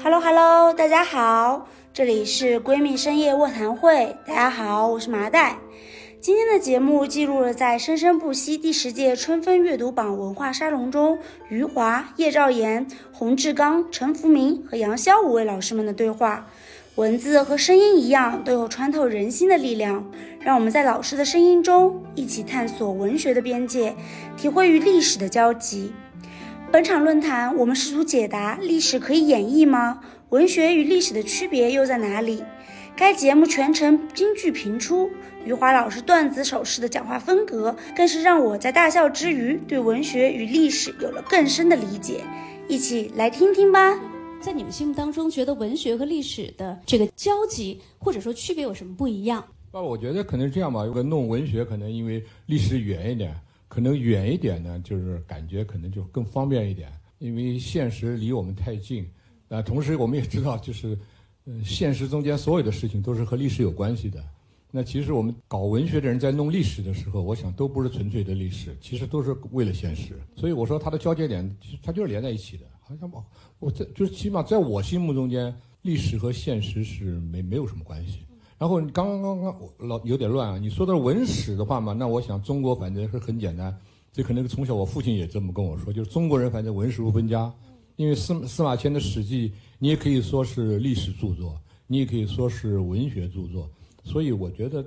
Hello Hello，大家好，这里是闺蜜深夜卧谈会。大家好，我是麻袋。今天的节目记录了在《生生不息》第十届春分阅读榜文化沙龙中，余华、叶兆言、洪志刚、陈福明和杨潇五位老师们的对话。文字和声音一样，都有穿透人心的力量。让我们在老师的声音中，一起探索文学的边界，体会与历史的交集。本场论坛，我们试图解答：历史可以演绎吗？文学与历史的区别又在哪里？该节目全程京剧频出，余华老师段子手式的讲话风格，更是让我在大笑之余，对文学与历史有了更深的理解。一起来听听吧。在你们心目当中，觉得文学和历史的这个交集，或者说区别有什么不一样？那我觉得可能是这样吧。如果弄文学，可能因为历史远一点。可能远一点呢，就是感觉可能就更方便一点，因为现实离我们太近。啊，同时我们也知道，就是，嗯，现实中间所有的事情都是和历史有关系的。那其实我们搞文学的人在弄历史的时候，我想都不是纯粹的历史，其实都是为了现实。所以我说它的交接点，其实它就是连在一起的。好像我我在就是起码在我心目中间，历史和现实是没没有什么关系。然后刚刚刚刚老有点乱啊！你说的文史的话嘛？那我想中国反正是很简单，这可能从小我父亲也这么跟我说，就是中国人反正文史不分家。因为司司马迁的《史记》，你也可以说是历史著作，你也可以说是文学著作。所以我觉得，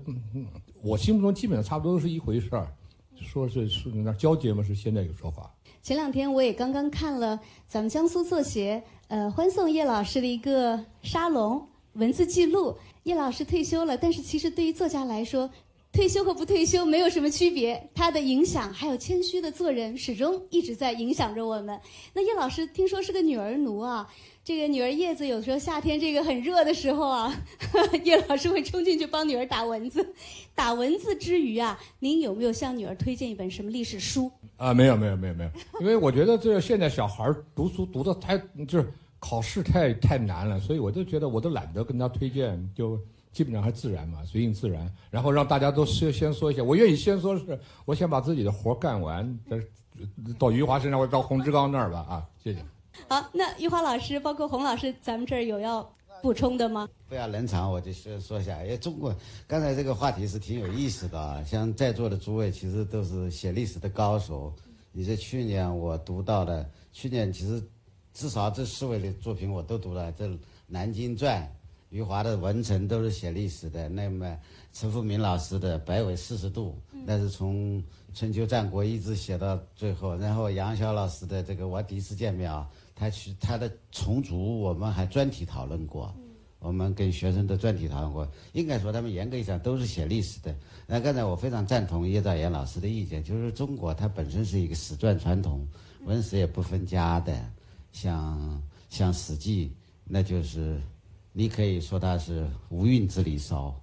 我心目中基本上差不多都是一回事儿。说是是那交接嘛，是现在有说法。前两天我也刚刚看了咱们江苏作协呃欢送叶老师的一个沙龙文字记录。叶老师退休了，但是其实对于作家来说，退休和不退休没有什么区别。他的影响还有谦虚的做人，始终一直在影响着我们。那叶老师听说是个女儿奴啊，这个女儿叶子有时候夏天这个很热的时候啊，叶老师会冲进去帮女儿打蚊子。打蚊子之余啊，您有没有向女儿推荐一本什么历史书？啊，没有没有没有没有，因为我觉得这现在小孩读书读的太就是。考试太太难了，所以我就觉得我都懒得跟他推荐，就基本上还自然嘛，随性自然。然后让大家都先先说一下，我愿意先说是，我先把自己的活干完，到余华身上或者到洪志刚那儿吧啊，谢谢。好，那余华老师，包括洪老师，咱们这儿有要补充的吗？不要冷场，我就先说一下。因为中国刚才这个话题是挺有意思的啊，像在座的诸位其实都是写历史的高手。你是去年我读到的，去年其实。至少这四位的作品我都读了，这《南京传》、余华的《文成》都是写历史的。那么陈复明老师的《百纬四十度》，那是从春秋战国一直写到最后。然后杨潇老师的这个我第一次见面啊，他去他的重组，我们还专题讨论过。我们跟学生的专题讨论过，应该说他们严格意义上都是写历史的。那刚才我非常赞同叶兆言老师的意见，就是中国它本身是一个史传传统，文史也不分家的。像像《史记》，那就是你可以说它是无韵之离骚，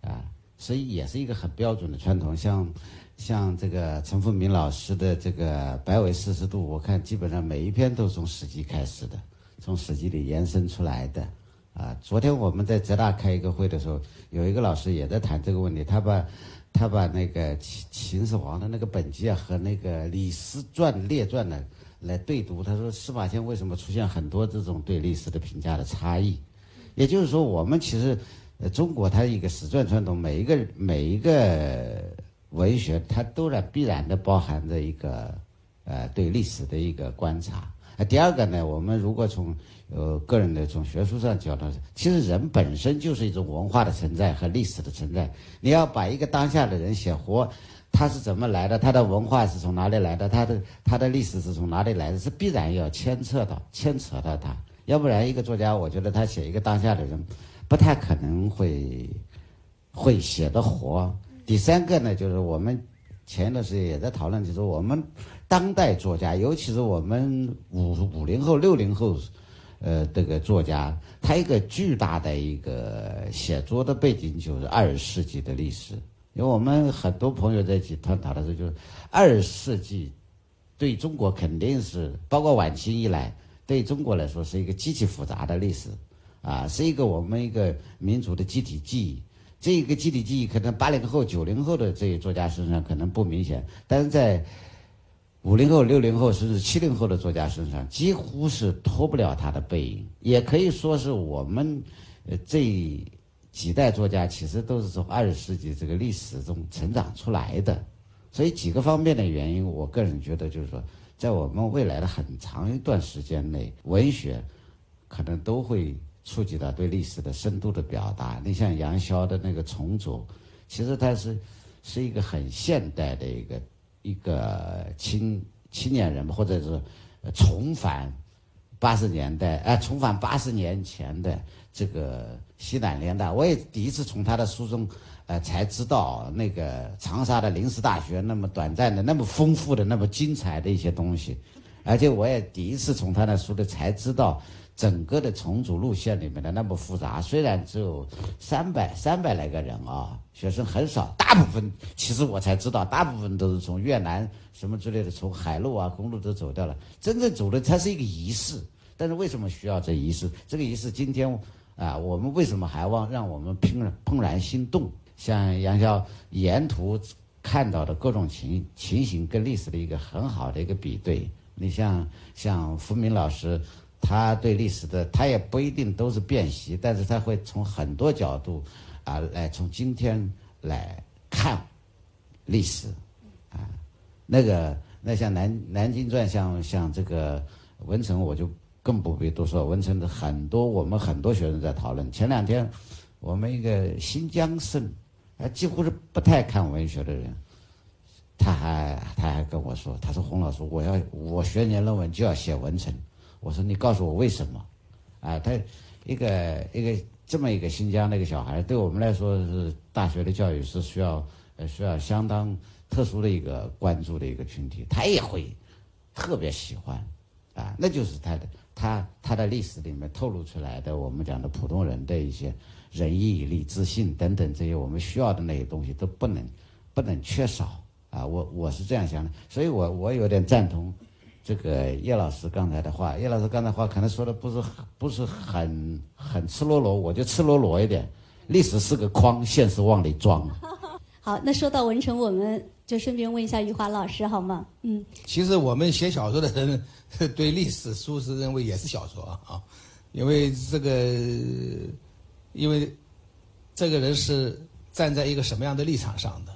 啊，所以也是一个很标准的传统。像像这个陈复明老师的这个《百纬四十度》，我看基本上每一篇都是从《史记》开始的，从《史记》里延伸出来的。啊，昨天我们在浙大开一个会的时候，有一个老师也在谈这个问题，他把他把那个秦秦始皇的那个本纪啊和那个李斯传列传呢。来对读，他说司马迁为什么出现很多这种对历史的评价的差异？也就是说，我们其实，呃，中国它一个史传传统，每一个每一个文学，它都然必然的包含着一个，呃，对历史的一个观察。第二个呢，我们如果从呃个人的从学术上角度，其实人本身就是一种文化的存在和历史的存在。你要把一个当下的人写活。他是怎么来的？他的文化是从哪里来的？他的他的历史是从哪里来的？是必然要牵扯到牵扯到他，要不然一个作家，我觉得他写一个当下的人，不太可能会会写得活。第三个呢，就是我们前一段时间也在讨论，就是我们当代作家，尤其是我们五五零后、六零后，呃，这个作家，他一个巨大的一个写作的背景就是二十世纪的历史。因为我们很多朋友在一起探讨的时候，就是二世纪对中国肯定是包括晚清以来，对中国来说是一个极其复杂的历史，啊，是一个我们一个民族的集体记忆。这一个集体记忆可能八零后、九零后的这些作家身上可能不明显，但是在五零后、六零后甚至七零后的作家身上，几乎是脱不了他的背影。也可以说是我们这几代作家，其实都是从二十世纪这个历史中成长出来的。所以几个方面的原因，我个人觉得就是说，在我们未来的很长一段时间内，文学可能都会触及到对历史的深度的表达。你像杨逍的那个重组，其实它是是一个很现代的一个一个青青年人，或者是重返八十年代，哎、重返八十年前的这个西南联大。我也第一次从他的书中。呃，才知道那个长沙的临时大学那么短暂的、那么丰富的、那么精彩的一些东西，而且我也第一次从他那书里才知道整个的重组路线里面的那么复杂。虽然只有三百三百来个人啊，学生很少，大部分其实我才知道，大部分都是从越南什么之类的，从海路啊、公路都走掉了。真正走的它是一个仪式，但是为什么需要这仪式？这个仪式今天啊，我们为什么还望让我们怦然怦然心动？像杨潇沿途看到的各种情情形，跟历史的一个很好的一个比对。你像像福明老师，他对历史的他也不一定都是辨析，但是他会从很多角度啊来从今天来看历史啊。那个那像南南京传，像像这个文成，我就更不必多说。文成的很多我们很多学生在讨论。前两天我们一个新疆生。啊，几乎是不太看文学的人，他还他还跟我说，他说洪老师，我要我学年论文就要写文成，我说你告诉我为什么？啊，他一个一个这么一个新疆的一个小孩，对我们来说是大学的教育是需要呃需要相当特殊的一个关注的一个群体，他也会特别喜欢，啊，那就是他的他他的历史里面透露出来的我们讲的普通人的一些。仁义礼智信等等这些我们需要的那些东西都不能不能缺少啊！我我是这样想的，所以我我有点赞同这个叶老师刚才的话。叶老师刚才话可能说的不是不是很很赤裸裸，我就赤裸裸一点。历史是个筐，现实往里装。好，那说到文成，我们就顺便问一下余华老师好吗？嗯，其实我们写小说的人 对历史书是认为也是小说啊，因为这个。因为这个人是站在一个什么样的立场上的？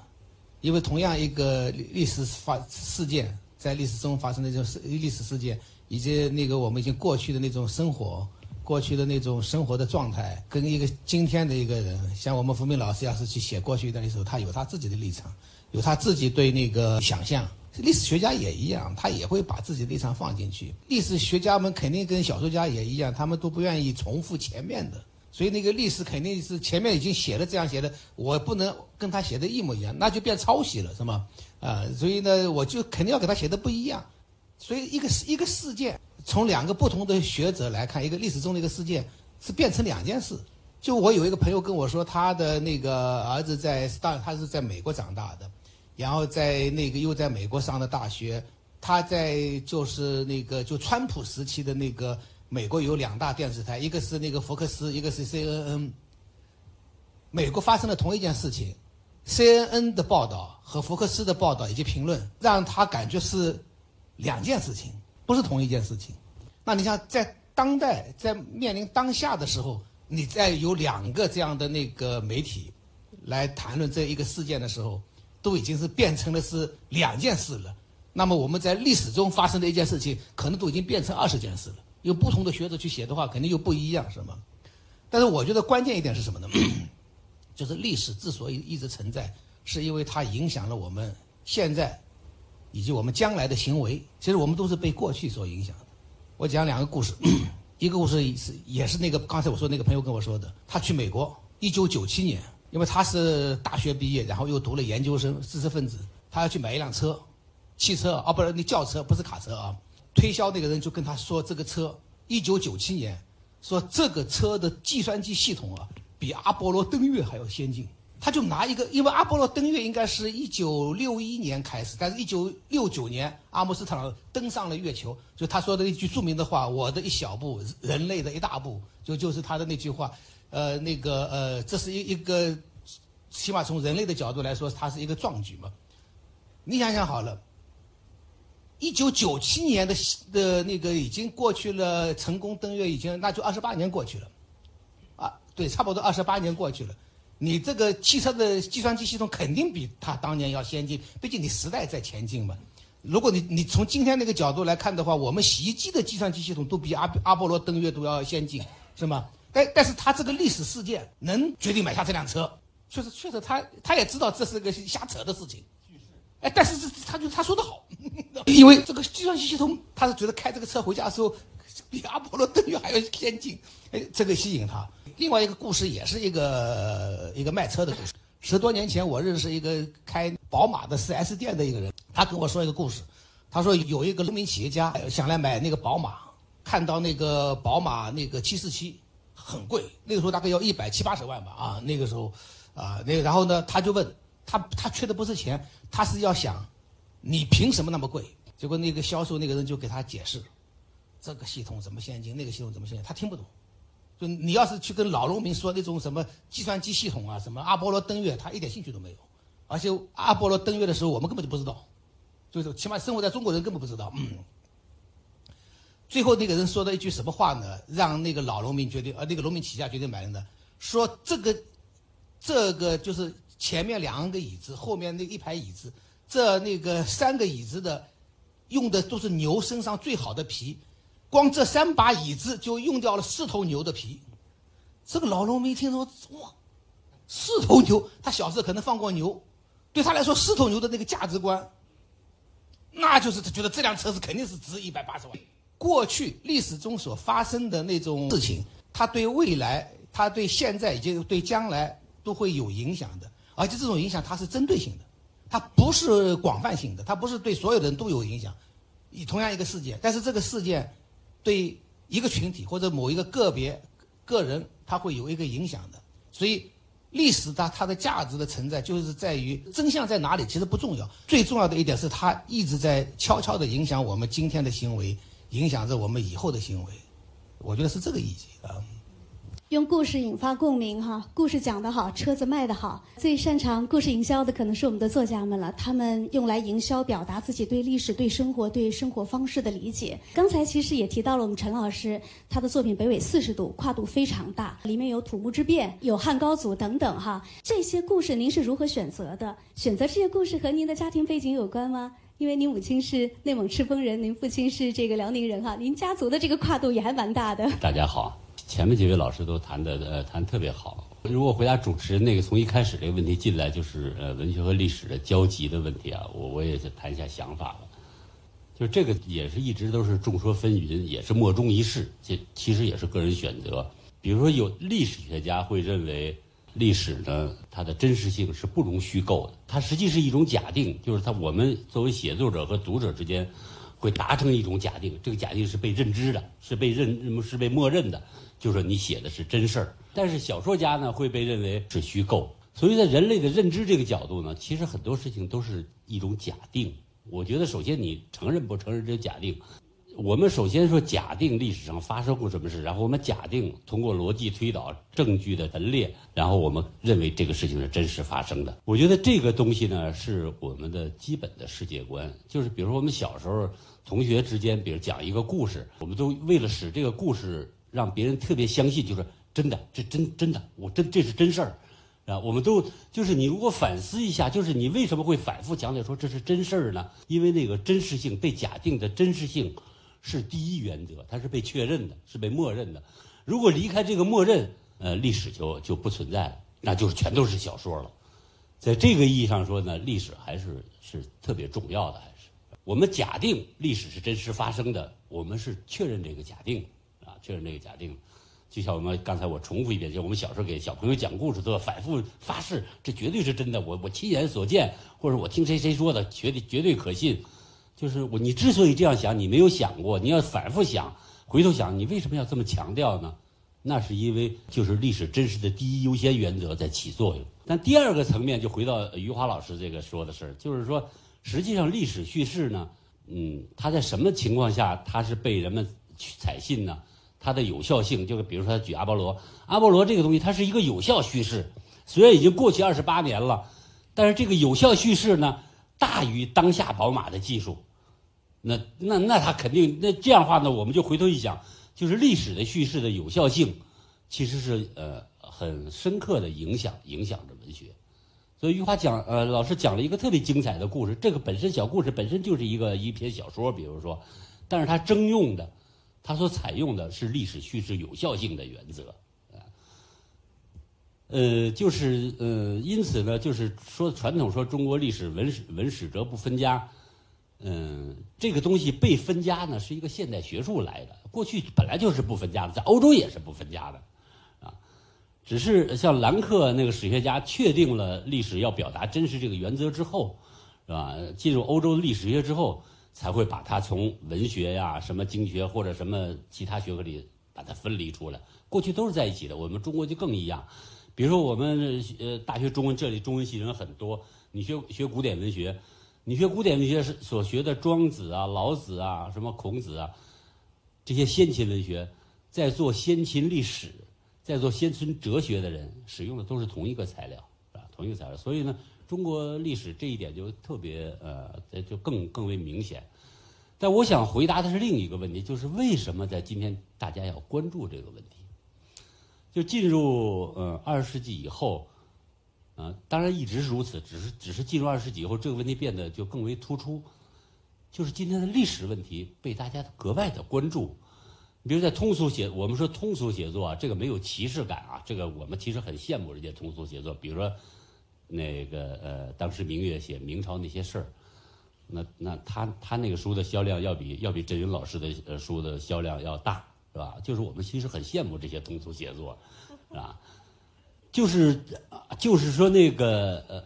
因为同样一个历史发事件，在历史中发生的这种历史事件，以及那个我们已经过去的那种生活，过去的那种生活的状态，跟一个今天的一个人，像我们福明老师要是去写过去一段历史，他有他自己的立场，有他自己对那个想象。历史学家也一样，他也会把自己的立场放进去。历史学家们肯定跟小说家也一样，他们都不愿意重复前面的。所以那个历史肯定是前面已经写了这样写的，我不能跟他写的一模一样，那就变抄袭了，是吗？啊，所以呢，我就肯定要给他写的不一样。所以一个一个事件，从两个不同的学者来看，一个历史中的一个事件是变成两件事。就我有一个朋友跟我说，他的那个儿子在当他是在美国长大的，然后在那个又在美国上的大学，他在就是那个就川普时期的那个。美国有两大电视台，一个是那个福克斯，一个是 CNN。美国发生了同一件事情，CNN 的报道和福克斯的报道以及评论，让他感觉是两件事情，不是同一件事情。那你像在当代，在面临当下的时候，你在有两个这样的那个媒体来谈论这一个事件的时候，都已经是变成了是两件事了。那么我们在历史中发生的一件事情，可能都已经变成二十件事了。有不同的学者去写的话，肯定又不一样，是吗？但是我觉得关键一点是什么呢？就是历史之所以一直存在，是因为它影响了我们现在以及我们将来的行为。其实我们都是被过去所影响的。我讲两个故事，一个故事是也是那个刚才我说那个朋友跟我说的，他去美国，一九九七年，因为他是大学毕业，然后又读了研究生，知识分子，他要去买一辆车，汽车啊，不是那轿车，不是卡车啊。推销那个人就跟他说：“这个车，一九九七年，说这个车的计算机系统啊，比阿波罗登月还要先进。”他就拿一个，因为阿波罗登月应该是一九六一年开始，但是一九六九年阿姆斯特朗登上了月球，就他说的一句著名的话：“我的一小步，人类的一大步。”就就是他的那句话，呃，那个呃，这是一一个，起码从人类的角度来说，它是一个壮举嘛。你想想好了。一九九七年的的那个已经过去了，成功登月已经那就二十八年过去了，啊，对，差不多二十八年过去了。你这个汽车的计算机系统肯定比它当年要先进，毕竟你时代在前进嘛。如果你你从今天那个角度来看的话，我们洗衣机的计算机系统都比阿阿波罗登月都要先进，是吗？但但是他这个历史事件能决定买下这辆车，确实确实他他也知道这是个瞎扯的事情。哎，但是这他就他说的好，因为这个计算机系统，他是觉得开这个车回家的时候，比阿波罗登月还要先进，哎，这个吸引他。另外一个故事也是一个一个卖车的故事。十多年前，我认识一个开宝马的 4S 店的一个人，他跟我说一个故事。他说有一个农民企业家想来买那个宝马，看到那个宝马那个747很贵，那个时候大概要一百七八十万吧啊，那个时候啊，那个然后呢，他就问他他缺的不是钱。他是要想，你凭什么那么贵？结果那个销售那个人就给他解释，这个系统怎么先进，那个系统怎么先进，他听不懂。就你要是去跟老农民说那种什么计算机系统啊，什么阿波罗登月，他一点兴趣都没有。而且阿波罗登月的时候，我们根本就不知道，就是起码生活在中国人根本不知道。嗯。最后那个人说的一句什么话呢？让那个老农民决定，呃，那个农民起价决定买了呢？说这个，这个就是。前面两个椅子，后面那一排椅子，这那个三个椅子的，用的都是牛身上最好的皮，光这三把椅子就用掉了四头牛的皮。这个老农民听说，哇，四头牛，他小时候可能放过牛，对他来说，四头牛的那个价值观，那就是他觉得这辆车子肯定是值一百八十万。过去历史中所发生的那种事情，它对未来，它对现在以及对将来都会有影响的。而且这种影响它是针对性的，它不是广泛性的，它不是对所有的人都有影响。以同样一个事件，但是这个事件对一个群体或者某一个个别个人，它会有一个影响的。所以历史它它的价值的存在，就是在于真相在哪里其实不重要，最重要的一点是它一直在悄悄地影响我们今天的行为，影响着我们以后的行为。我觉得是这个意义啊。用故事引发共鸣，哈，故事讲得好，车子卖得好。最擅长故事营销的可能是我们的作家们了，他们用来营销，表达自己对历史、对生活、对生活方式的理解。刚才其实也提到了我们陈老师，他的作品《北纬四十度》跨度非常大，里面有土木之变，有汉高祖等等，哈。这些故事您是如何选择的？选择这些故事和您的家庭背景有关吗？因为您母亲是内蒙赤峰人，您父亲是这个辽宁人，哈，您家族的这个跨度也还蛮大的。大家好。前面几位老师都谈的呃谈特别好。如果回答主持人那个从一开始这个问题进来就是呃文学和历史的交集的问题啊，我我也是谈一下想法了。就这个也是一直都是众说纷纭，也是莫衷一是，这其实也是个人选择。比如说有历史学家会认为历史呢它的真实性是不容虚构的，它实际是一种假定，就是它我们作为写作者和读者之间会达成一种假定，这个假定是被认知的，是被认是被默认的。就是你写的是真事儿，但是小说家呢会被认为是虚构。所以在人类的认知这个角度呢，其实很多事情都是一种假定。我觉得首先你承认不承认这假定，我们首先说假定历史上发生过什么事，然后我们假定通过逻辑推导证据的陈列，然后我们认为这个事情是真实发生的。我觉得这个东西呢是我们的基本的世界观。就是比如说我们小时候同学之间，比如讲一个故事，我们都为了使这个故事。让别人特别相信，就是真的，这真真的，我真这是真事儿，啊，我们都就是你如果反思一下，就是你为什么会反复强调说这是真事儿呢？因为那个真实性被假定的真实性是第一原则，它是被确认的，是被默认的。如果离开这个默认，呃，历史就就不存在了，那就全都是小说了。在这个意义上说呢，历史还是是特别重要的，还是我们假定历史是真实发生的，我们是确认这个假定啊。确认这个假定，就像我们刚才我重复一遍，就我们小时候给小朋友讲故事都要反复发誓，这绝对是真的，我我亲眼所见，或者我听谁谁说的，绝对绝对可信。就是我，你之所以这样想，你没有想过，你要反复想，回头想，你为什么要这么强调呢？那是因为就是历史真实的第一优先原则在起作用。但第二个层面就回到余华老师这个说的事，就是说，实际上历史叙事呢，嗯，它在什么情况下它是被人们采信呢？它的有效性，就是比如说他举阿波罗，阿波罗这个东西，它是一个有效叙事，虽然已经过去二十八年了，但是这个有效叙事呢，大于当下宝马的技术，那那那他肯定那这样的话呢，我们就回头一想，就是历史的叙事的有效性，其实是呃很深刻的影响影响着文学。所以余华讲呃老师讲了一个特别精彩的故事，这个本身小故事本身就是一个一篇小说，比如说，但是他征用的，他所采用的是历史叙事有效性的原则。呃，就是呃，因此呢，就是说传统说中国历史文史文史哲不分家，嗯，这个东西被分家呢是一个现代学术来的，过去本来就是不分家的，在欧洲也是不分家的，啊，只是像兰克那个史学家确定了历史要表达真实这个原则之后，是吧？进入欧洲历史学之后，才会把它从文学呀、什么经学或者什么其他学科里把它分离出来。过去都是在一起的，我们中国就更一样。比如说，我们呃大学中文这里中文系人很多，你学学古典文学，你学古典文学是所学的庄子啊、老子啊、什么孔子啊，这些先秦文学，在做先秦历史、在做先秦哲学的人使用的都是同一个材料，啊，同一个材料。所以呢，中国历史这一点就特别呃，就更更为明显。但我想回答的是另一个问题，就是为什么在今天大家要关注这个问题？就进入呃二十世纪以后，啊，当然一直是如此，只是只是进入二十世纪以后，这个问题变得就更为突出。就是今天的历史问题被大家格外的关注。比如在通俗写，我们说通俗写作啊，这个没有歧视感啊，这个我们其实很羡慕人家通俗写作。比如说那个呃，当时明月写明朝那些事儿，那那他他那个书的销量要比要比振云老师的呃书的销量要大。是吧？就是我们其实很羡慕这些通俗写作，是吧？就是就是说那个呃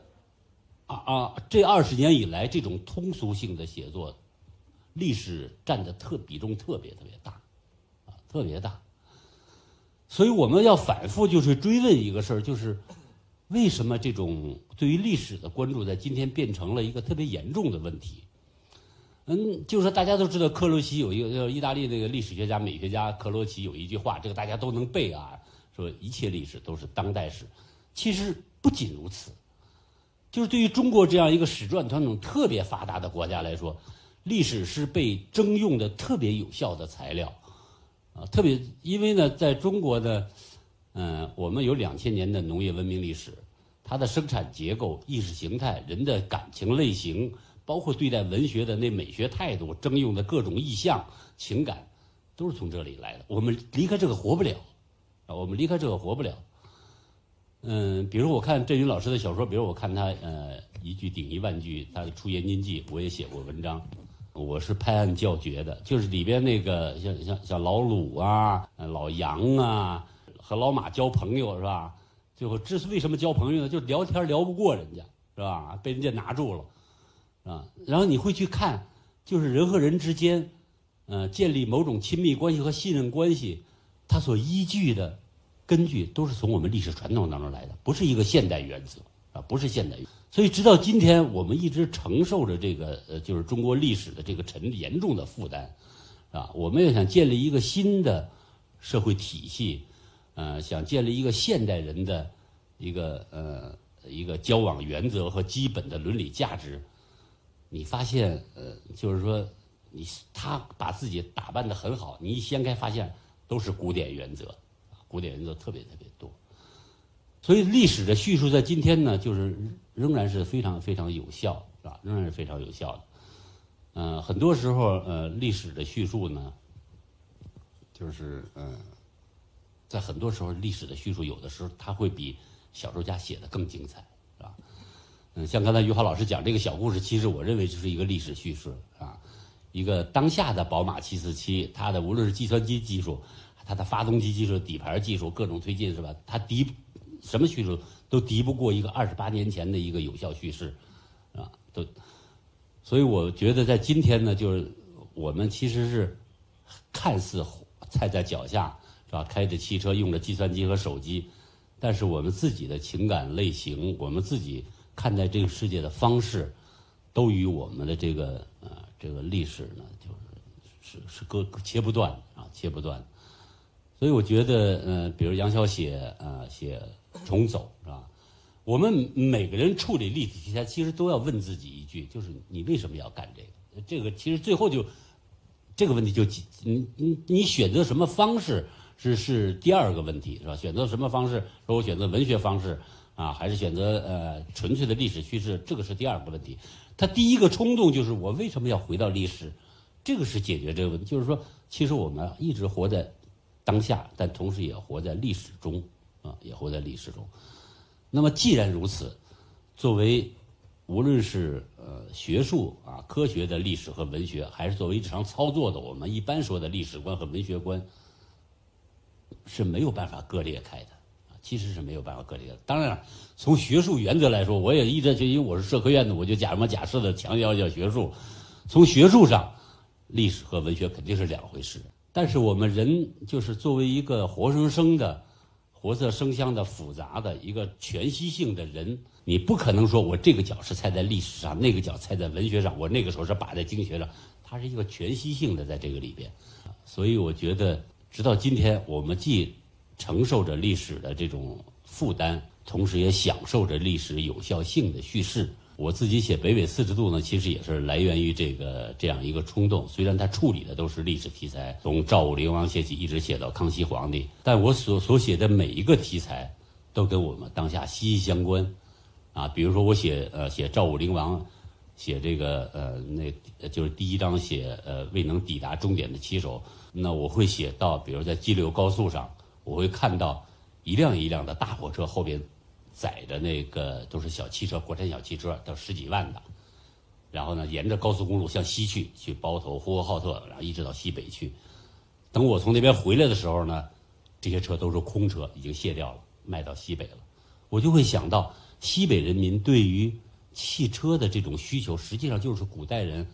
啊啊，这二十年以来，这种通俗性的写作，历史占的特比重特别特别大，啊，特别大。所以我们要反复就是追问一个事儿，就是为什么这种对于历史的关注在今天变成了一个特别严重的问题？嗯，就是说，大家都知道克罗齐有一个，就是意大利那个历史学家、美学家克罗齐有一句话，这个大家都能背啊，说一切历史都是当代史。其实不仅如此，就是对于中国这样一个史传传统特别发达的国家来说，历史是被征用的特别有效的材料，啊，特别因为呢，在中国的，嗯，我们有两千年的农业文明历史，它的生产结构、意识形态、人的感情类型。包括对待文学的那美学态度，征用的各种意象、情感，都是从这里来的。我们离开这个活不了，啊，我们离开这个活不了。嗯，比如我看振云老师的小说，比如我看他呃一句顶一万句，他的《出言经记》，我也写过文章。我是拍案叫绝的，就是里边那个像像像老鲁啊、老杨啊，和老马交朋友是吧？最后这是为什么交朋友呢？就聊天聊不过人家是吧？被人家拿住了。啊，然后你会去看，就是人和人之间，呃，建立某种亲密关系和信任关系，它所依据的根据都是从我们历史传统当中来的，不是一个现代原则啊，不是现代。所以直到今天，我们一直承受着这个呃，就是中国历史的这个沉严重的负担，啊，我们要想建立一个新的社会体系，呃，想建立一个现代人的一个呃一个交往原则和基本的伦理价值。你发现，呃，就是说，你他把自己打扮的很好，你一掀开发现都是古典原则，古典原则特别特别多。所以历史的叙述在今天呢，就是仍然是非常非常有效，是吧？仍然是非常有效的。嗯，很多时候，呃，历史的叙述呢，就是嗯，在很多时候，历史的叙述有的时候它会比小说家写的更精彩。嗯，像刚才于华老师讲这个小故事，其实我认为就是一个历史叙事啊，一个当下的宝马七四七，它的无论是计算机技术，它的发动机技术、底盘技术各种推进是吧？它敌什么叙述都敌不过一个二十八年前的一个有效叙事，啊，都。所以我觉得在今天呢，就是我们其实是看似踩在脚下是吧？开着汽车，用着计算机和手机，但是我们自己的情感类型，我们自己。看待这个世界的方式，都与我们的这个呃这个历史呢，就是是是割切不断啊，切不断。所以我觉得，呃，比如杨小写啊写重走是吧？我们每个人处理立体题材，其实都要问自己一句，就是你为什么要干这个？这个其实最后就这个问题就你你你选择什么方式是是第二个问题是吧？选择什么方式？说我选择文学方式啊，还是选择呃纯粹的历史叙事？这个是第二个问题。他第一个冲动就是我为什么要回到历史？这个是解决这个问题，就是说，其实我们一直活在当下，但同时也活在历史中啊，也活在历史中。那么既然如此，作为无论是呃学术啊科学的历史和文学，还是作为日常操作的我们一般说的历史观和文学观，是没有办法割裂开的，其实是没有办法隔离的。当然，从学术原则来说，我也一直就因为我是社科院的，我就假模假式的强调一下学术。从学术上，历史和文学肯定是两回事。但是我们人就是作为一个活生生的、活色生香的、复杂的一个全息性的人，你不可能说我这个脚是踩在历史上，那个脚踩在文学上，我那个时候是把在经学上，它是一个全息性的在这个里边。所以我觉得，直到今天，我们既承受着历史的这种负担，同时也享受着历史有效性的叙事。我自己写《北纬四十度》呢，其实也是来源于这个这样一个冲动。虽然它处理的都是历史题材，从赵武灵王写起，一直写到康熙皇帝，但我所所写的每一个题材，都跟我们当下息息相关。啊，比如说我写呃写赵武灵王，写这个呃那就是第一章写呃未能抵达终点的骑手，那我会写到，比如在激流高速上，我会看到一辆一辆的大火车后边。载的那个都是小汽车，国产小汽车，都十几万的。然后呢，沿着高速公路向西去，去包头、呼和浩特，然后一直到西北去。等我从那边回来的时候呢，这些车都是空车，已经卸掉了，卖到西北了。我就会想到，西北人民对于汽车的这种需求，实际上就是古代人，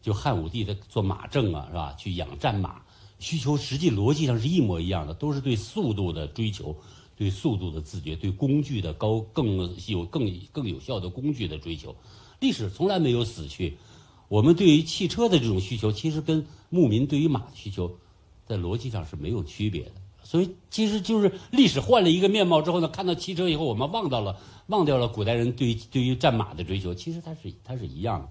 就汉武帝的做马政啊，是吧？去养战马，需求实际逻辑上是一模一样的，都是对速度的追求。对速度的自觉，对工具的高更有更更有效的工具的追求，历史从来没有死去。我们对于汽车的这种需求，其实跟牧民对于马的需求，在逻辑上是没有区别的。所以，其实就是历史换了一个面貌之后呢，看到汽车以后，我们忘掉了忘掉了古代人对于对于战马的追求，其实它是它是一样的。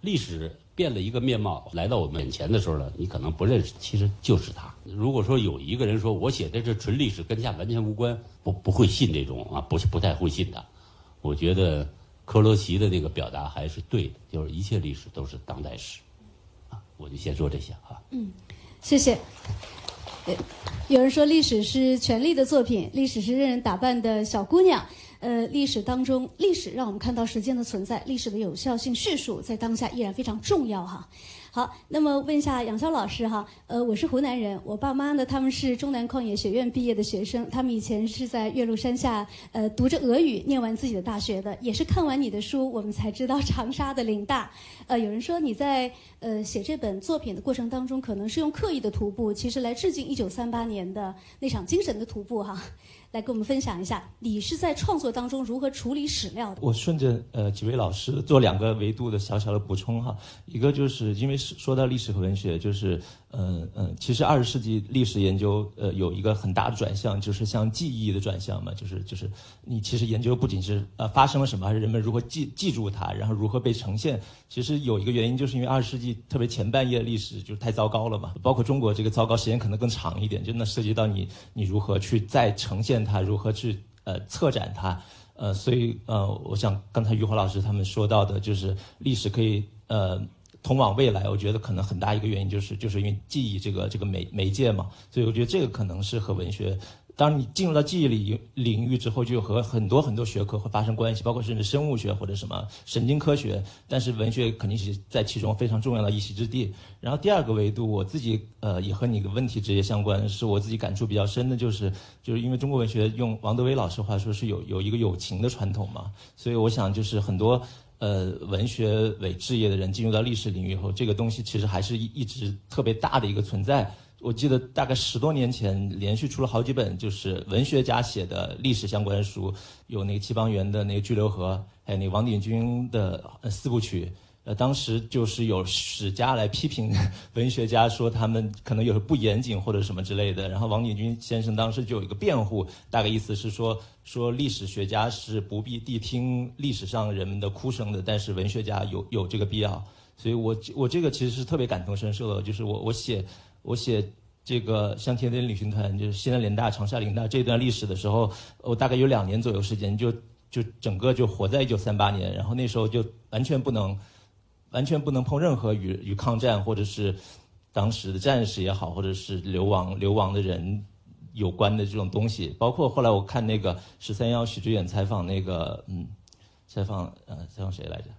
历史变了一个面貌，来到我们眼前的时候呢，你可能不认识，其实就是他。如果说有一个人说我写的这纯历史，跟下完全无关，不不会信这种啊，不是不太会信的。我觉得科罗奇的那个表达还是对的，就是一切历史都是当代史。啊，我就先说这些啊。嗯，谢谢。有人说历史是权力的作品，历史是任人打扮的小姑娘。呃，历史当中，历史让我们看到时间的存在，历史的有效性叙述在当下依然非常重要哈。好，那么问一下杨潇老师哈，呃，我是湖南人，我爸妈呢他们是中南矿业学院毕业的学生，他们以前是在岳麓山下呃读着俄语念完自己的大学的，也是看完你的书，我们才知道长沙的林大。呃，有人说你在呃写这本作品的过程当中，可能是用刻意的徒步，其实来致敬一九三八年的那场精神的徒步哈。来跟我们分享一下，你是在创作当中如何处理史料的？我顺着呃几位老师做两个维度的小小的补充哈，一个就是因为说到历史和文学，就是嗯嗯，其实二十世纪历史研究呃有一个很大的转向，就是像记忆的转向嘛，就是就是你其实研究不仅是呃发生了什么，还是人们如何记记住它，然后如何被呈现。其实有一个原因，就是因为二十世纪特别前半叶历史就太糟糕了嘛，包括中国这个糟糕时间可能更长一点，就那涉及到你你如何去再呈现。它如何去呃策展它呃，所以呃，我想刚才于华老师他们说到的，就是历史可以呃通往未来，我觉得可能很大一个原因就是就是因为记忆这个这个媒媒介嘛，所以我觉得这个可能是和文学。当你进入到记忆领领域之后，就和很多很多学科会发生关系，包括甚至生物学或者什么神经科学。但是文学肯定是在其中非常重要的一席之地。然后第二个维度，我自己呃也和你的问题直接相关，是我自己感触比较深的，就是就是因为中国文学用王德威老师话说是有有一个友情的传统嘛，所以我想就是很多呃文学为置业的人进入到历史领域以后，这个东西其实还是一一直特别大的一个存在。我记得大概十多年前，连续出了好几本，就是文学家写的历史相关书，有那个戚邦媛的那个《巨流河》，还有那个王鼎钧的四部曲。呃，当时就是有史家来批评文学家，说他们可能有时不严谨或者什么之类的。然后王鼎钧先生当时就有一个辩护，大概意思是说，说历史学家是不必谛听历史上人们的哭声的，但是文学家有有这个必要。所以我我这个其实是特别感同身受的，就是我我写我写这个像天天旅行团，就是西南联大、长沙联大这段历史的时候，我大概有两年左右时间，就就整个就活在一九三八年，然后那时候就完全不能完全不能碰任何与与抗战或者是当时的战士也好，或者是流亡流亡的人。有关的这种东西，包括后来我看那个十三幺许知远采访那个，嗯，采访呃采访谁来着？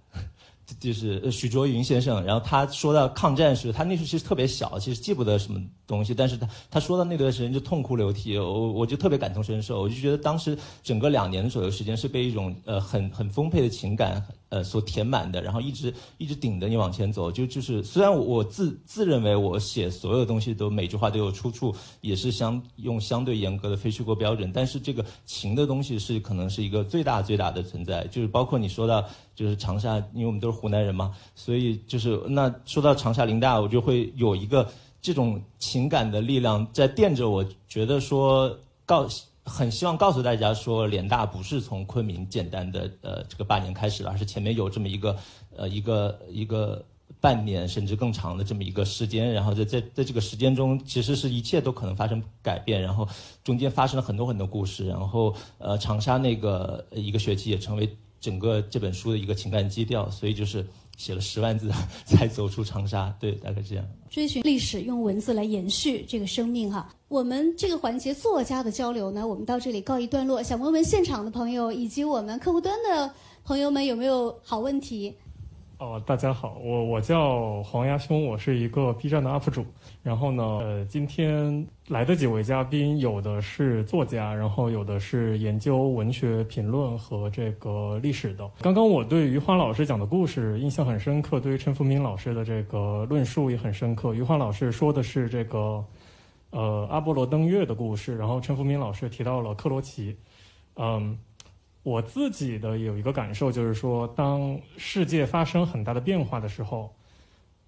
就是许卓云先生。然后他说到抗战时，他那时候其实特别小，其实记不得什么东西，但是他他说到那段时间就痛哭流涕，我我就特别感同身受，我就觉得当时整个两年左右时间是被一种呃很很丰沛的情感。呃，所填满的，然后一直一直顶着你往前走，就就是虽然我自自认为我写所有东西都每句话都有出处，也是相用相对严格的非虚构标准，但是这个情的东西是可能是一个最大最大的存在，就是包括你说到就是长沙，因为我们都是湖南人嘛，所以就是那说到长沙林大，我就会有一个这种情感的力量在垫着，我觉得说告。很希望告诉大家说，联大不是从昆明简单的呃这个八年开始，而是前面有这么一个呃一个一个半年甚至更长的这么一个时间，然后在在在这个时间中，其实是一切都可能发生改变，然后中间发生了很多很多故事，然后呃长沙那个一个学期也成为整个这本书的一个情感基调，所以就是写了十万字 才走出长沙，对，大概这样。追寻历史，用文字来延续这个生命哈。我们这个环节作家的交流呢，我们到这里告一段落。想问问现场的朋友以及我们客户端的朋友们有没有好问题？哦，大家好，我我叫黄鸭兄，我是一个 B 站的 UP 主。然后呢，呃，今天来的几位嘉宾，有的是作家，然后有的是研究文学评论和这个历史的。刚刚我对余华老师讲的故事印象很深刻，对于陈福明老师的这个论述也很深刻。余华老师说的是这个，呃，阿波罗登月的故事，然后陈福明老师提到了克罗奇，嗯。我自己的有一个感受，就是说，当世界发生很大的变化的时候，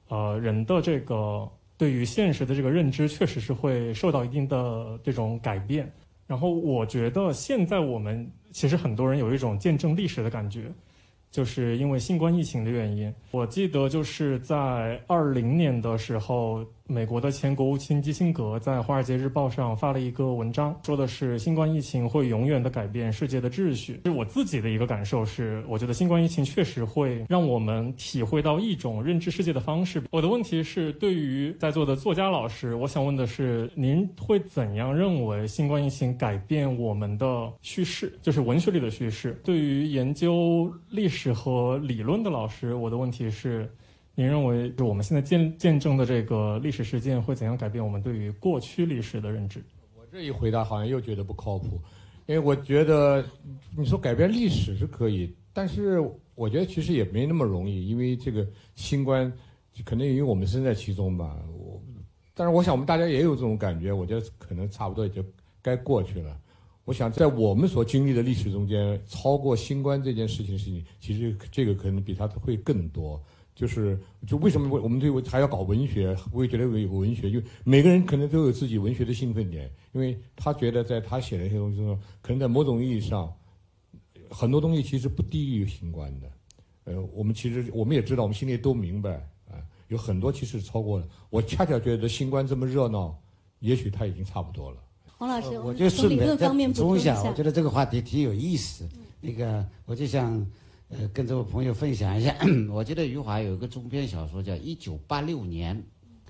呃，人的这个对于现实的这个认知，确实是会受到一定的这种改变。然后，我觉得现在我们其实很多人有一种见证历史的感觉。就是因为新冠疫情的原因，我记得就是在二零年的时候，美国的前国务卿基辛格在《华尔街日报》上发了一个文章，说的是新冠疫情会永远的改变世界的秩序。就我自己的一个感受是，我觉得新冠疫情确实会让我们体会到一种认知世界的方式。我的问题是，对于在座的作家老师，我想问的是，您会怎样认为新冠疫情改变我们的叙事，就是文学里的叙事？对于研究历史。和理论的老师，我的问题是，您认为就我们现在见见证的这个历史事件会怎样改变我们对于过去历史的认知？我这一回答好像又觉得不靠谱，因为我觉得你说改变历史是可以，但是我觉得其实也没那么容易，因为这个新冠可能因为我们身在其中吧。我，但是我想我们大家也有这种感觉，我觉得可能差不多也就该过去了。我想，在我们所经历的历史中间，超过新冠这件事情事情，其实这个可能比它会更多。就是，就为什么我我们对还要搞文学？我也觉得有文学，就每个人可能都有自己文学的兴奋点，因为他觉得在他写的一些东西中，可能在某种意义上，很多东西其实不低于新冠的。呃，我们其实我们也知道，我们心里都明白啊，有很多其实超过了。我恰恰觉得新冠这么热闹，也许他已经差不多了。黄老师，我就顺便再补充一下，我觉得这个话题挺有意思。那个，我就想，呃，跟这位朋友分享一下。我记得余华有一个中篇小说叫《一九八六年》，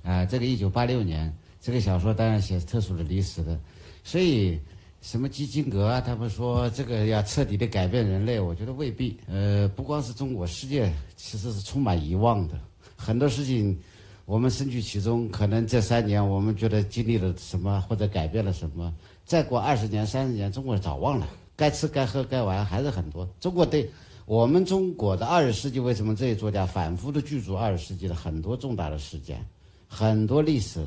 啊，这个一九八六年这个小说当然写特殊的历史的，所以什么基辛格啊，他们说这个要彻底的改变人类，我觉得未必。呃，不光是中国，世界其实是充满遗忘的，很多事情。我们身居其中，可能这三年我们觉得经历了什么或者改变了什么，再过二十年、三十年，中国早忘了。该吃、该喝、该玩还是很多。中国对我们中国的二十世纪，为什么这些作家反复的记住二十世纪的很多重大的事件、很多历史，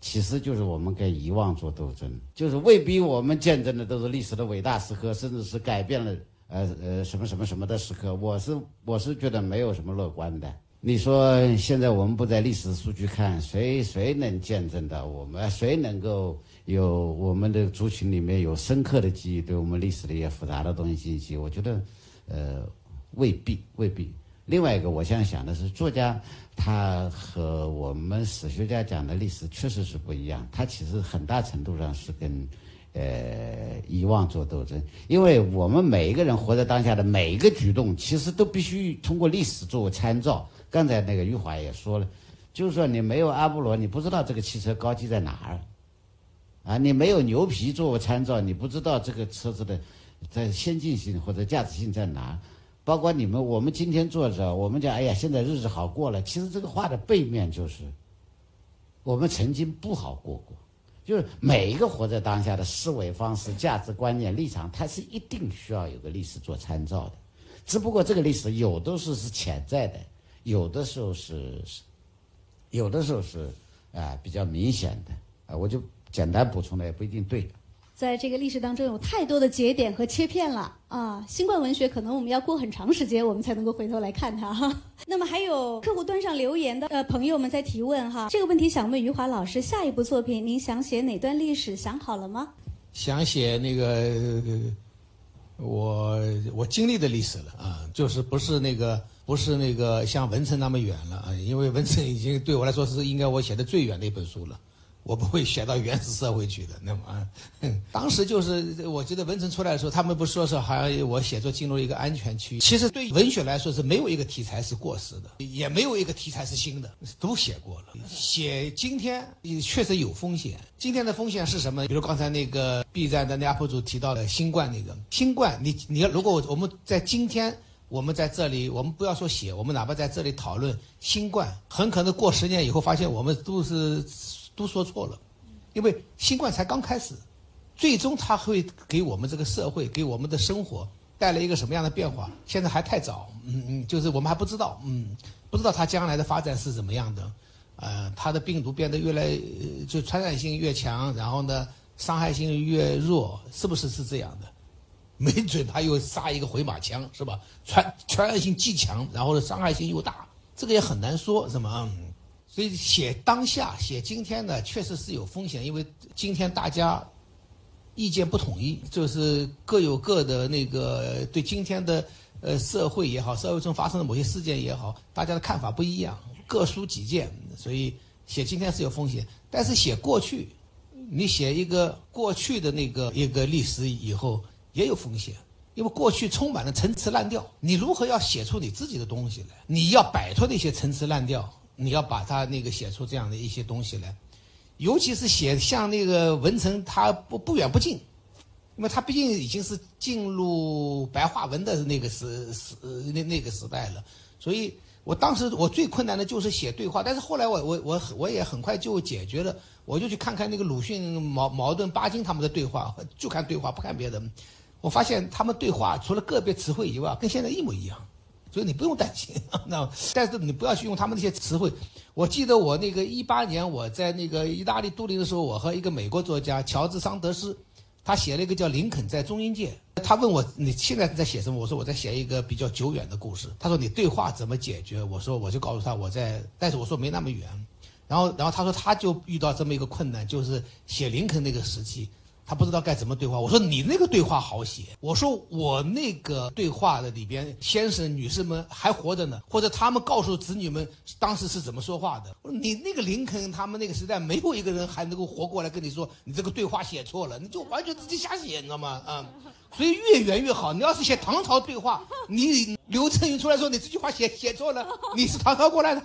其实就是我们跟遗忘做斗争，就是未必我们见证的都是历史的伟大时刻，甚至是改变了呃呃什么什么什么的时刻。我是我是觉得没有什么乐观的。你说现在我们不在历史数据看，谁谁能见证到我们？谁能够有我们的族群里面有深刻的记忆，对我们历史的一些复杂的东西信息？我觉得，呃，未必，未必。另外一个，我现在想的是，作家他和我们史学家讲的历史确实是不一样，他其实很大程度上是跟呃遗忘做斗争，因为我们每一个人活在当下的每一个举动，其实都必须通过历史作为参照。刚才那个余华也说了，就是说你没有阿波罗，你不知道这个汽车高级在哪儿。啊，你没有牛皮作为参照，你不知道这个车子的在先进性或者价值性在哪。包括你们，我们今天坐着，我们讲，哎呀，现在日子好过了。其实这个话的背面就是，我们曾经不好过过。就是每一个活在当下的思维方式、价值观念、立场，它是一定需要有个历史做参照的。只不过这个历史有的时候是潜在的，有的时候是，有的时候是啊比较明显的啊，我就。简单补充的也不一定对，在这个历史当中有太多的节点和切片了啊！新冠文学可能我们要过很长时间，我们才能够回头来看它哈。那么还有客户端上留言的呃朋友们在提问哈，这个问题想问余华老师，下一部作品您想写哪段历史？想好了吗？想写那个我我经历的历史了啊，就是不是那个不是那个像文成那么远了啊，因为文成已经对我来说是应该我写的最远的一本书了。我不会写到原始社会去的，那么，当时就是我觉得文成出来的时候，他们不说是好像我写作进入一个安全区。其实对文学来说是没有一个题材是过时的，也没有一个题材是新的，都写过了。写今天也确实有风险，今天的风险是什么？比如刚才那个 B 站的那 UP 主提到的新冠那个新冠，你你要如果我们在今天我们在这里，我们不要说写，我们哪怕在这里讨论新冠，很可能过十年以后发现我们都是。都说错了，因为新冠才刚开始，最终它会给我们这个社会、给我们的生活带来一个什么样的变化？现在还太早，嗯嗯，就是我们还不知道，嗯，不知道它将来的发展是怎么样的，呃，它的病毒变得越来就传染性越强，然后呢，伤害性越弱，是不是是这样的？没准他又杀一个回马枪，是吧？传传染性既强，然后呢，伤害性又大，这个也很难说，是吗？所以写当下、写今天呢，确实是有风险，因为今天大家意见不统一，就是各有各的那个对今天的呃社会也好，社会中发生的某些事件也好，大家的看法不一样，各抒己见。所以写今天是有风险，但是写过去，你写一个过去的那个一个历史以后也有风险，因为过去充满了陈词滥调，你如何要写出你自己的东西来？你要摆脱那些陈词滥调。你要把他那个写出这样的一些东西来，尤其是写像那个文成，他不不远不近，因为他毕竟已经是进入白话文的那个时时那那个时代了，所以我当时我最困难的就是写对话，但是后来我我我我也很快就解决了，我就去看看那个鲁迅、矛矛盾、巴金他们的对话，就看对话不看别的，我发现他们对话除了个别词汇以外，跟现在一模一样。所以你不用担心，那但是你不要去用他们那些词汇。我记得我那个一八年我在那个意大利都灵的时候，我和一个美国作家乔治桑德斯，他写了一个叫《林肯在中英界》。他问我你现在在写什么？我说我在写一个比较久远的故事。他说你对话怎么解决？我说我就告诉他我在，但是我说没那么远。然后然后他说他就遇到这么一个困难，就是写林肯那个时期。他不知道该怎么对话。我说你那个对话好写。我说我那个对话的里边，先生女士们还活着呢，或者他们告诉子女们当时是怎么说话的。你那个林肯他们那个时代，没有一个人还能够活过来跟你说你这个对话写错了，你就完全自己瞎写，你知道吗？啊，所以越远越好。你要是写唐朝对话，你刘承云出来说你这句话写写错了，你是唐朝过来的，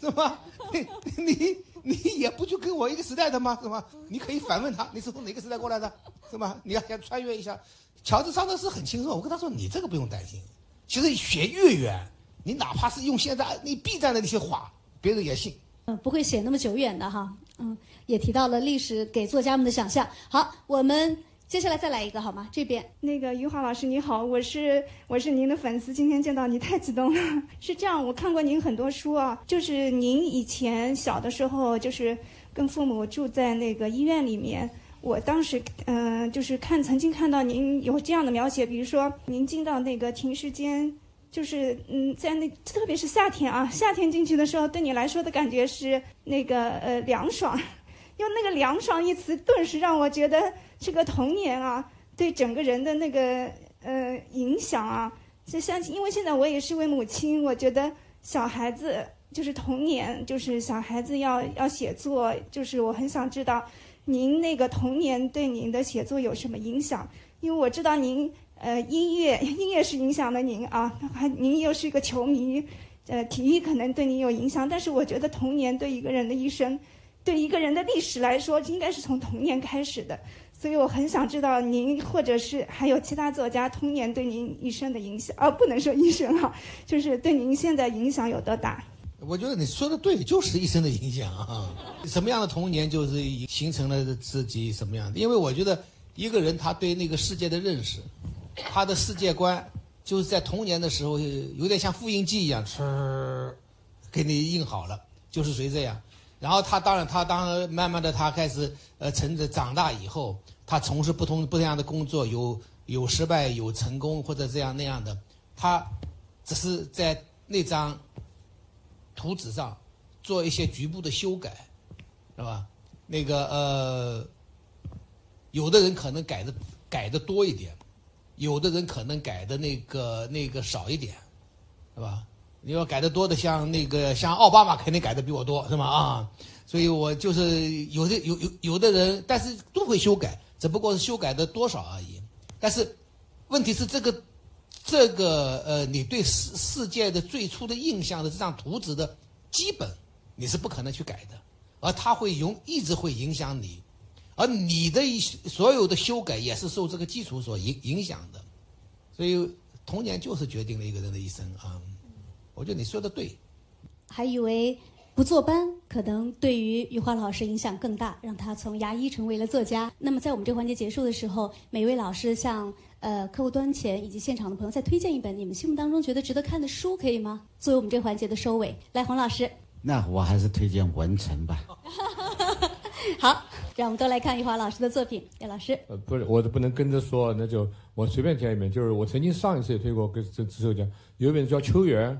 是吧？你。你你也不就跟我一个时代的吗？是吧？你可以反问他，你是从哪个时代过来的，是吧？你要想穿越一下，乔治桑德斯很轻松。我跟他说，你这个不用担心。其实学越远，你哪怕是用现在你 B 站的那些话，别人也信。嗯，不会写那么久远的哈。嗯，也提到了历史给作家们的想象。好，我们。接下来再来一个好吗？这边那个余华老师你好，我是我是您的粉丝，今天见到你太激动了。是这样，我看过您很多书啊，就是您以前小的时候就是跟父母住在那个医院里面，我当时嗯就是看曾经看到您有这样的描写，比如说您进到那个停尸间，就是嗯在那特别是夏天啊，夏天进去的时候，对你来说的感觉是那个呃凉爽，那个凉爽一词，顿时让我觉得。这个童年啊，对整个人的那个呃影响啊，就像因为现在我也是位母亲，我觉得小孩子就是童年，就是小孩子要要写作，就是我很想知道您那个童年对您的写作有什么影响？因为我知道您呃音乐 音乐是影响了您啊，还您又是一个球迷，呃体育可能对您有影响，但是我觉得童年对一个人的一生。对一个人的历史来说，应该是从童年开始的，所以我很想知道您或者是还有其他作家童年对您一生的影响，啊，不能说一生哈，就是对您现在影响有多大？我觉得你说的对，就是一生的影响啊。什么样的童年就是形成了自己什么样的？因为我觉得一个人他对那个世界的认识，他的世界观，就是在童年的时候有点像复印机一样，哧，给你印好了，就是随这样。然后他当然，他当然慢慢的，他开始呃，成长长大以后，他从事不同不一样的工作，有有失败，有成功，或者这样那样的，他只是在那张图纸上做一些局部的修改，是吧？那个呃，有的人可能改的改的多一点，有的人可能改的那个那个少一点，是吧？你要改的多的，像那个像奥巴马肯定改的比我多，是吗？啊，所以我就是有的有有有的人，但是都会修改，只不过是修改的多少而已。但是问题是这个这个呃，你对世世界的最初的印象的这张图纸的基本，你是不可能去改的，而它会永一直会影响你，而你的一所有的修改也是受这个基础所影影响的。所以童年就是决定了一个人的一生啊。我觉得你说的对，还以为不坐班可能对于余华老师影响更大，让他从牙医成为了作家。那么在我们这个环节结束的时候，每位老师向呃客户端前以及现场的朋友再推荐一本你们心目当中觉得值得看的书，可以吗？作为我们这个环节的收尾，来洪老师。那我还是推荐文成吧。好，让我们都来看余华老师的作品。叶老师，呃，不是，我不能跟着说，那就我随便讲一本，就是我曾经上一次也推过，跟这之后讲，有一本叫《秋园》。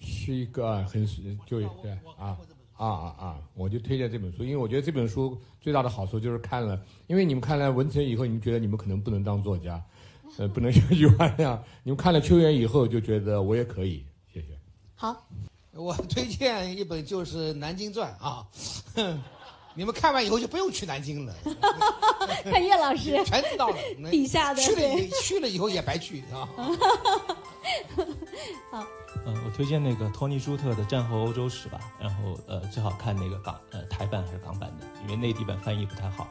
是一个很就对啊啊啊啊！我就推荐这本书，因为我觉得这本书最大的好处就是看了，因为你们看了文成以后，你们觉得你们可能不能当作家，呃，不能像余华那样。你们看了秋园以后，就觉得我也可以。谢谢。好，我推荐一本就是《南京传》啊，你们看完以后就不用去南京了。看叶老师，全知道了。笔下的去了去了以后也白去啊。好。嗯，我推荐那个托尼·舒特的《战后欧洲史》吧，然后呃，最好看那个港呃台版还是港版的，因为内地版翻译不太好。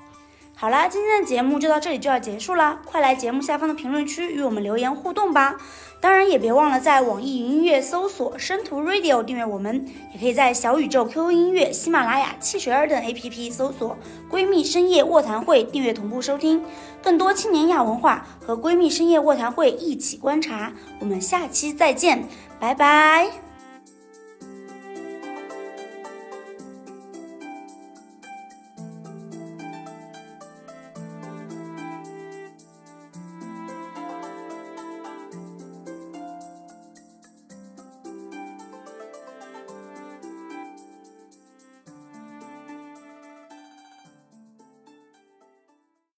好啦，今天的节目就到这里就要结束了，快来节目下方的评论区与我们留言互动吧！当然也别忘了在网易云音乐搜索“深图 Radio” 订阅我们，也可以在小宇宙、QQ 音乐、喜马拉雅、汽水儿等 APP 搜索“闺蜜深夜卧谈会”订阅同步收听更多青年亚文化和闺蜜深夜卧谈会一起观察。我们下期再见。拜拜。